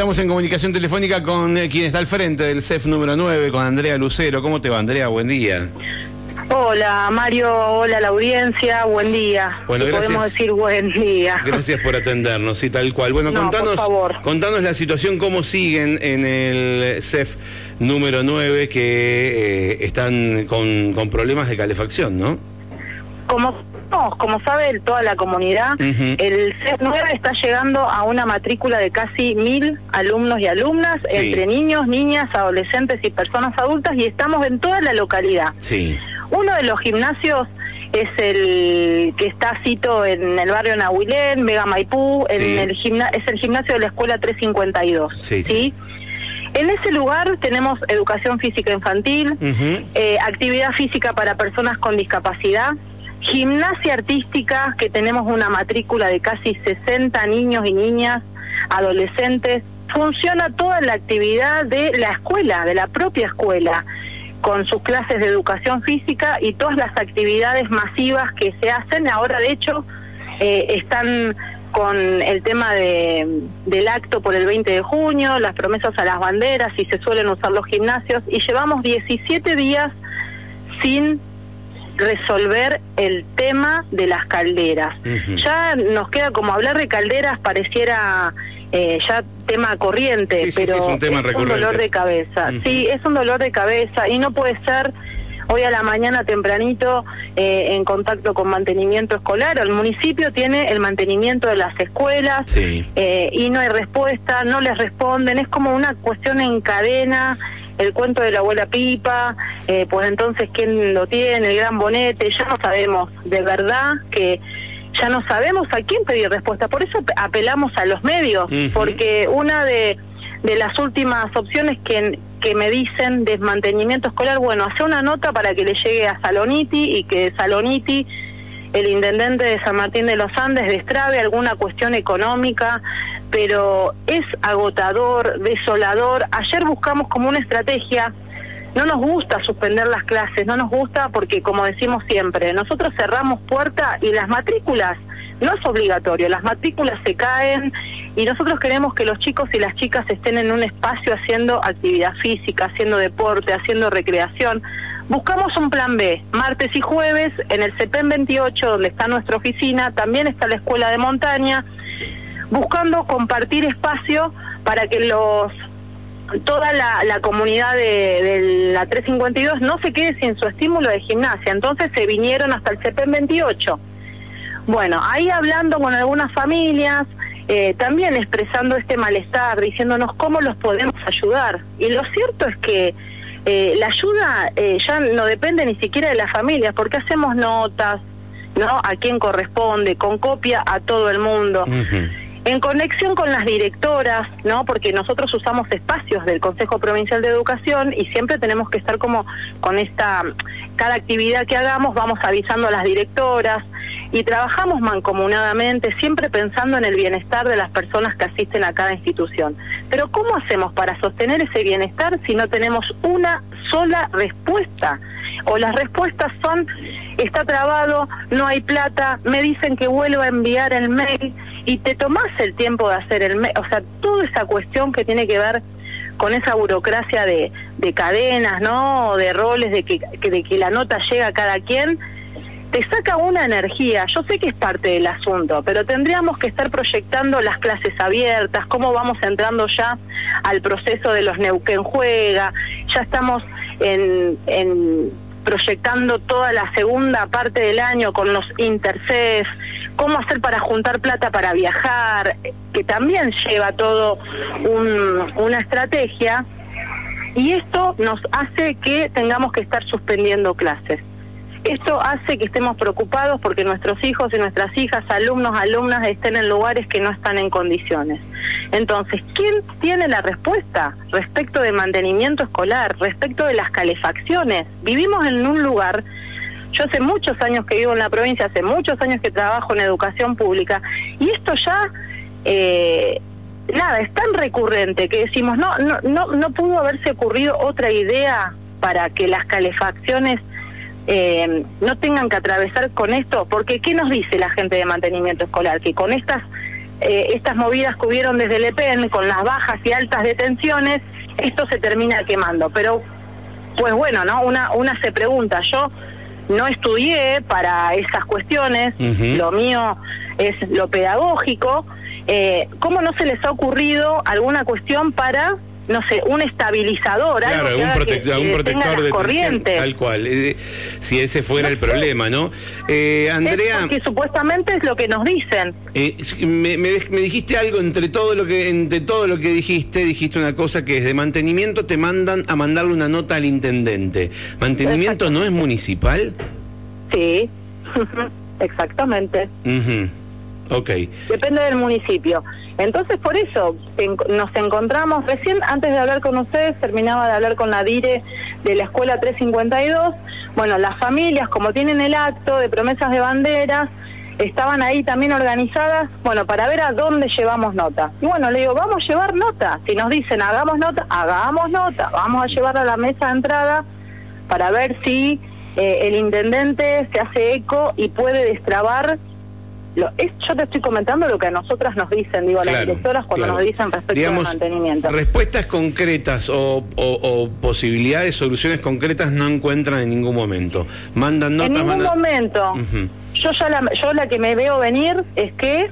Estamos en comunicación telefónica con eh, quien está al frente del CEF número 9, con Andrea Lucero. ¿Cómo te va, Andrea? Buen día. Hola Mario, hola la audiencia, buen día. Bueno, gracias. Podemos decir buen día. Gracias por atendernos, sí, tal cual. Bueno, No, contanos, por favor. contanos la situación, cómo siguen en el CEF número 9 que eh, están con, con problemas de calefacción, ¿no? Como, no, como sabe toda la comunidad, el CEP 9 está llegando a una matrícula de casi mil alumnos y alumnas, Sí. entre niños, niñas, adolescentes y personas adultas, y estamos en toda la localidad. Sí. Uno de los gimnasios es el que está cito en el barrio Nahuilén, Vega Maipú, en Sí. el gimna es el gimnasio de la escuela 352. Sí, sí. En ese lugar tenemos educación física infantil, eh, actividad física para personas con discapacidad, gimnasia artística, que tenemos una matrícula de casi 60 niños y niñas, adolescentes. Funciona toda la actividad de la escuela, de la propia escuela, con sus clases de educación física y todas las actividades masivas que se hacen. Ahora, de hecho, eh, están con el tema de, del acto por el 20 de junio, las promesas a las banderas y se suelen usar los gimnasios y llevamos 17 días sin resolver el tema de las calderas. Ya nos queda como hablar de calderas pareciera eh, ya tema corriente, Sí, sí, sí, pero es un tema recurrente. dolor de cabeza. Sí, es un dolor de cabeza y no puede ser hoy a la mañana tempranito eh, en contacto con mantenimiento escolar. El municipio tiene el mantenimiento de las escuelas Sí. eh, y no hay respuesta, no les responden, es como una cuestión en cadena, el cuento de la abuela Pipa, eh, pues entonces quién lo tiene, el gran bonete, ya no sabemos, de verdad que ya no sabemos a quién pedir respuesta, por eso ap- apelamos a los medios, porque una de, de las últimas opciones que, que me dicen de mantenimiento escolar, bueno, hacer una nota para que le llegue a Saloniti y que Saloniti el intendente de San Martín de los Andes destrabe alguna cuestión económica, pero es agotador, desolador. Ayer buscamos como una estrategia, no nos gusta suspender las clases, no nos gusta porque, como decimos siempre, nosotros cerramos puerta y las matrículas, no es obligatorio, las matrículas se caen y nosotros queremos que los chicos y las chicas estén en un espacio haciendo actividad física, haciendo deporte, haciendo recreación. Buscamos un plan B, martes y jueves en el CEPEN 28, donde está nuestra oficina, también está la escuela de montaña, buscando compartir espacio para que los toda la, comunidad de, de la 352 no se quede sin su estímulo de gimnasia. Entonces se vinieron hasta el CEPEN 28. Bueno, ahí hablando con algunas familias, eh, también expresando este malestar, diciéndonos cómo los podemos ayudar. Y lo cierto es que eh, la ayuda eh, ya no depende ni siquiera de las familias, porque hacemos notas, ¿no? A quién corresponde, con copia a todo el mundo. En conexión con las directoras, ¿no? Porque nosotros usamos espacios del Consejo Provincial de Educación y siempre tenemos que estar como con esta, cada actividad que hagamos vamos avisando a las directoras y trabajamos mancomunadamente, siempre pensando en el bienestar de las personas que asisten a cada institución. Pero ¿cómo hacemos para sostener ese bienestar si no tenemos una sola respuesta? O las respuestas son, está trabado, no hay plata, me dicen que vuelva a enviar el mail y te tomás el tiempo de hacer el mail, o sea, toda esa cuestión que tiene que ver con esa burocracia de, de cadenas, ¿no? De roles, de que- de que la nota llega a cada quien, te saca una energía. Yo sé que es parte del asunto, pero tendríamos que estar proyectando las clases abiertas, cómo vamos entrando ya al proceso de los Neuquén Juega, ya estamos en, proyectando toda la segunda parte del año con los Intercef, cómo hacer para juntar plata para viajar, que también lleva todo un- una estrategia, y esto nos hace que tengamos que estar suspendiendo clases. Esto hace que estemos preocupados porque nuestros hijos y nuestras hijas, alumnos, alumnas, estén en lugares que no están en condiciones. Entonces, ¿quién tiene la respuesta respecto de mantenimiento escolar, respecto de las calefacciones? Vivimos en un lugar, yo hace muchos años que vivo en la provincia, hace muchos años que trabajo en educación pública, y esto ya... Eh, nada, es tan recurrente que decimos, no, no, no, no pudo haberse ocurrido otra idea para que las calefacciones eh, no tengan que atravesar con esto, porque ¿qué nos dice la gente de mantenimiento escolar? Que con estas eh, estas movidas que hubieron desde el EPEN con las bajas y altas detenciones, esto se termina quemando. Pero, pues bueno, ¿no? Una, una se pregunta, yo no estudié para esas cuestiones, lo mío es lo pedagógico, eh, ¿cómo no se les ha ocurrido alguna cuestión para no sé, un estabilizador, claro, algo un, protector de corriente. tal cual, eh, si ese fuera el problema, ¿no? Eh, Andrea... que supuestamente es lo que nos dicen. Eh, me, me, dijiste algo entre todo lo que entre todo lo que dijiste, dijiste una cosa que es de mantenimiento te mandan a mandarle una nota al intendente. ¿Mantenimiento no es municipal? Sí, exactamente. Depende del municipio. Entonces, por eso nos encontramos, recién antes de hablar con ustedes, terminaba de hablar con la DIRE de la Escuela 352. Bueno, las familias, como tienen el acto de promesas de banderas, estaban ahí también organizadas, bueno, para ver a dónde llevamos nota. Y bueno, le digo, vamos a llevar nota. Si nos dicen hagamos nota, hagamos nota. Vamos a llevar a la mesa de entrada para ver si eh, el intendente se hace eco y puede destrabar yo te estoy comentando lo que a nosotras nos dicen, digo, a las directoras cuando nos dicen respecto al mantenimiento. Respuestas concretas o, o, posibilidades, soluciones concretas no encuentran en ningún momento. Mandan notas. En ningún momento. Yo ya la, yo la que me veo venir es que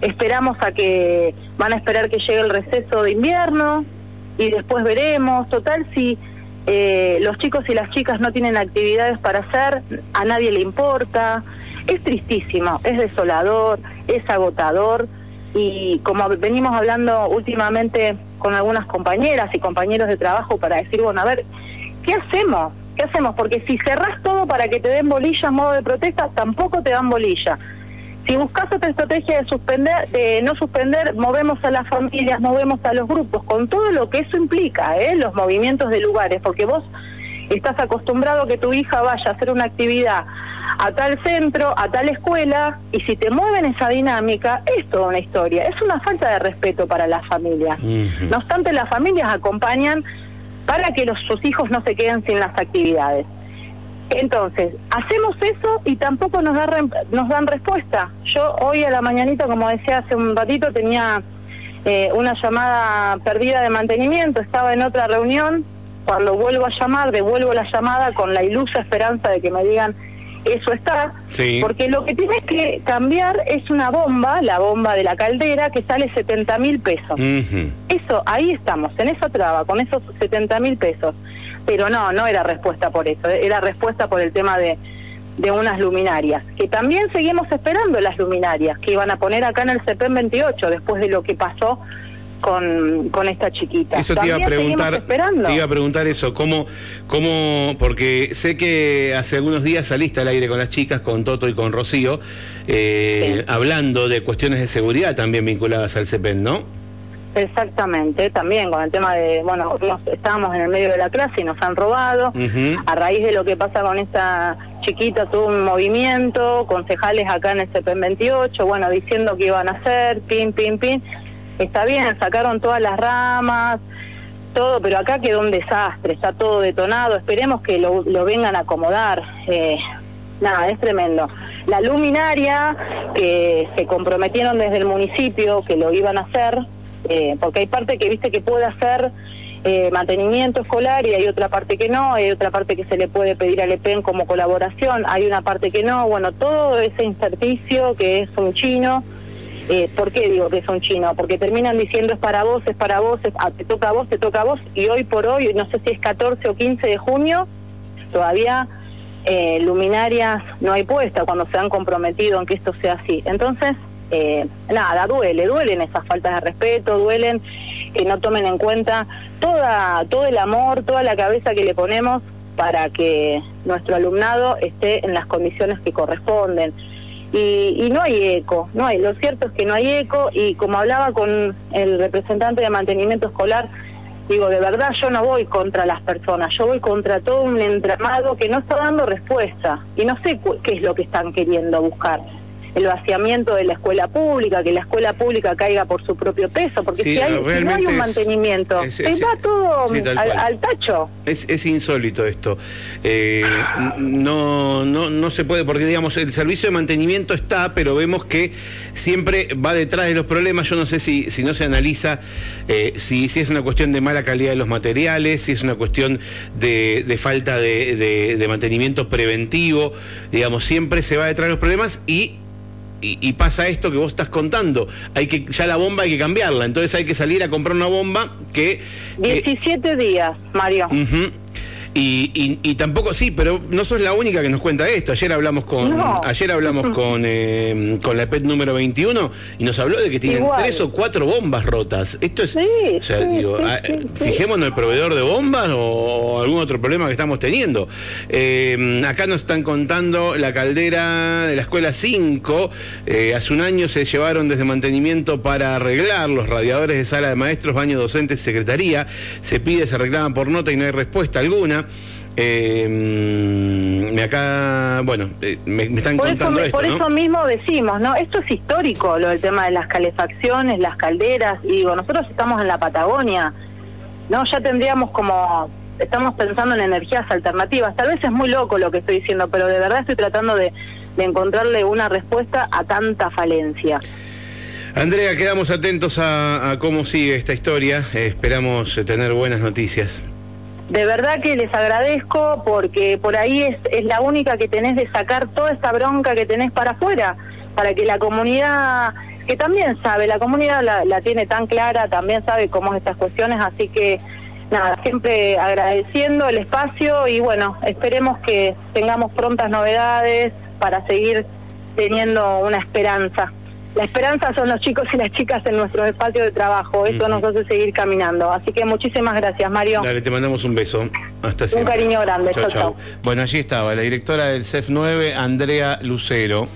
esperamos a que van a esperar que llegue el receso de invierno y después veremos. Total, si eh, los chicos y las chicas no tienen actividades para hacer, a nadie le importa es tristísimo, es desolador, es agotador y como venimos hablando últimamente con algunas compañeras y compañeros de trabajo para decir, bueno, a ver, ¿qué hacemos? ¿Qué hacemos? Porque si cerrás todo para que te den bolilla en modo de protesta, tampoco te dan bolilla. Si buscas otra estrategia de suspender, de no suspender, movemos a las familias, movemos a los grupos, con todo lo que eso implica, ¿eh? los movimientos de lugares, porque vos estás acostumbrado a que tu hija vaya a hacer una actividad a tal centro, a tal escuela, y si te mueven esa dinámica, es toda una historia. Es una falta de respeto para las familias. No obstante, las familias acompañan para que los, sus hijos no se queden sin las actividades. Entonces, hacemos eso y tampoco nos, da, nos dan respuesta. Yo hoy a la mañanita, como decía hace un ratito, tenía eh, una llamada perdida de mantenimiento, estaba en otra reunión cuando vuelvo a llamar, devuelvo la llamada con la ilusa esperanza de que me digan eso está, porque lo que tienes que cambiar es una bomba, la bomba de la caldera, que sale 70 mil pesos. Eso, ahí estamos, en esa traba, con esos 70 mil pesos. Pero no, no era respuesta por eso, era respuesta por el tema de, de unas luminarias, que también seguimos esperando las luminarias que iban a poner acá en el CPM 28, después de lo que pasó con, con esta chiquita. Eso te iba a preguntar, te iba a preguntar eso, cómo, cómo, porque sé que hace algunos días saliste al aire con las chicas, con Toto y con Rocío, eh, hablando de cuestiones de seguridad también vinculadas al CEPEN, ¿no? Exactamente, también con el tema de, bueno, estábamos en el medio de la clase y nos han robado, a raíz de lo que pasa con esta chiquita tuvo un movimiento, concejales acá en el CEPEN 28, bueno, diciendo que iban a hacer, pin, pin, pin, está bien, sacaron todas las ramas, todo, pero acá quedó un desastre, está todo detonado, esperemos que lo, vengan a acomodar. Eh, nada, es tremendo. La luminaria, que se comprometieron desde el municipio que lo iban a hacer, eh, porque hay parte que viste que puede hacer eh, mantenimiento escolar y hay otra parte que no, hay otra parte que se le puede pedir al EPEN como colaboración, hay una parte que no, bueno, todo ese inserticio que es un chino eh, ¿Por qué digo que son chinos? Porque terminan diciendo es para vos, es para vos, ah, te toca a vos, te toca a vos, y hoy por hoy, no sé si es 14 o 15 de junio, todavía eh, luminarias no hay puesta cuando se han comprometido en que esto sea así. Entonces, eh, nada, duele, duelen esas faltas de respeto, duelen que no tomen en cuenta toda, todo el amor, toda la cabeza que le ponemos para que nuestro alumnado esté en las condiciones que corresponden y, no hay eco, no hay, lo cierto es que no hay eco y como hablaba con el representante de mantenimiento escolar, digo, de verdad yo no voy contra las personas, yo voy contra todo un entramado que no está dando respuesta y no sé qué es lo que están queriendo buscar. El vaciamiento de la escuela pública, que la escuela pública caiga por su propio peso, porque si, hay, no hay un mantenimiento, se va todo al, tacho. Es, insólito esto. Eh, no, no, no se puede, porque digamos, el servicio de mantenimiento está, pero vemos que siempre va detrás de los problemas. Yo no sé si, si no se analiza eh, si, si es una cuestión de mala calidad de los materiales, si es una cuestión de, de falta de, de mantenimiento preventivo, digamos, siempre se va detrás de los problemas y y, pasa esto que vos estás contando. Hay que ya la bomba hay que cambiarla, entonces hay que salir a comprar una bomba que 17 días, Mario. Y, y, tampoco, sí, pero no sos la única que nos cuenta esto. Ayer hablamos con ayer hablamos con, eh, con la EPET número 21 y nos habló de que tienen tres o cuatro bombas rotas. Esto es, o sea, digo, ah, fijémonos el proveedor de bombas o algún otro problema que estamos teniendo. Eh, acá nos están contando la caldera de la escuela 5. Eh, hace un año se llevaron desde mantenimiento para arreglar los radiadores de sala de maestros, baño docentes, secretaría. Se pide, se reclama por nota y no hay respuesta alguna. Eh, me acá, bueno, eh, me, están contando esto. Por eso mismo decimos, ¿no? Esto es histórico, lo del tema de las calefacciones, las calderas. Y digo, nosotros estamos en la Patagonia, ¿no? Ya tendríamos como. Estamos pensando en energías alternativas. Tal vez es muy loco lo que estoy diciendo, pero de verdad estoy tratando de, encontrarle una respuesta a tanta falencia. Andrea, quedamos atentos a, a cómo sigue esta historia. esperamos tener buenas noticias de verdad que les agradezco porque por ahí es, es la única que tenés de sacar toda esa bronca que tenés para afuera, para que la comunidad, que también sabe, la comunidad la, la tiene tan clara, también sabe cómo es estas cuestiones, así que nada, siempre agradeciendo el espacio y bueno, esperemos que tengamos prontas novedades para seguir teniendo una esperanza la esperanza son los chicos y las chicas en nuestros espacios de trabajo. Eso nos hace seguir caminando. Así que muchísimas gracias, Mario. Dale, te mandamos un beso. Hasta siempre. Un cariño grande. Chao, chao. Bueno, allí estaba la directora del CEF 9, Andrea Lucero.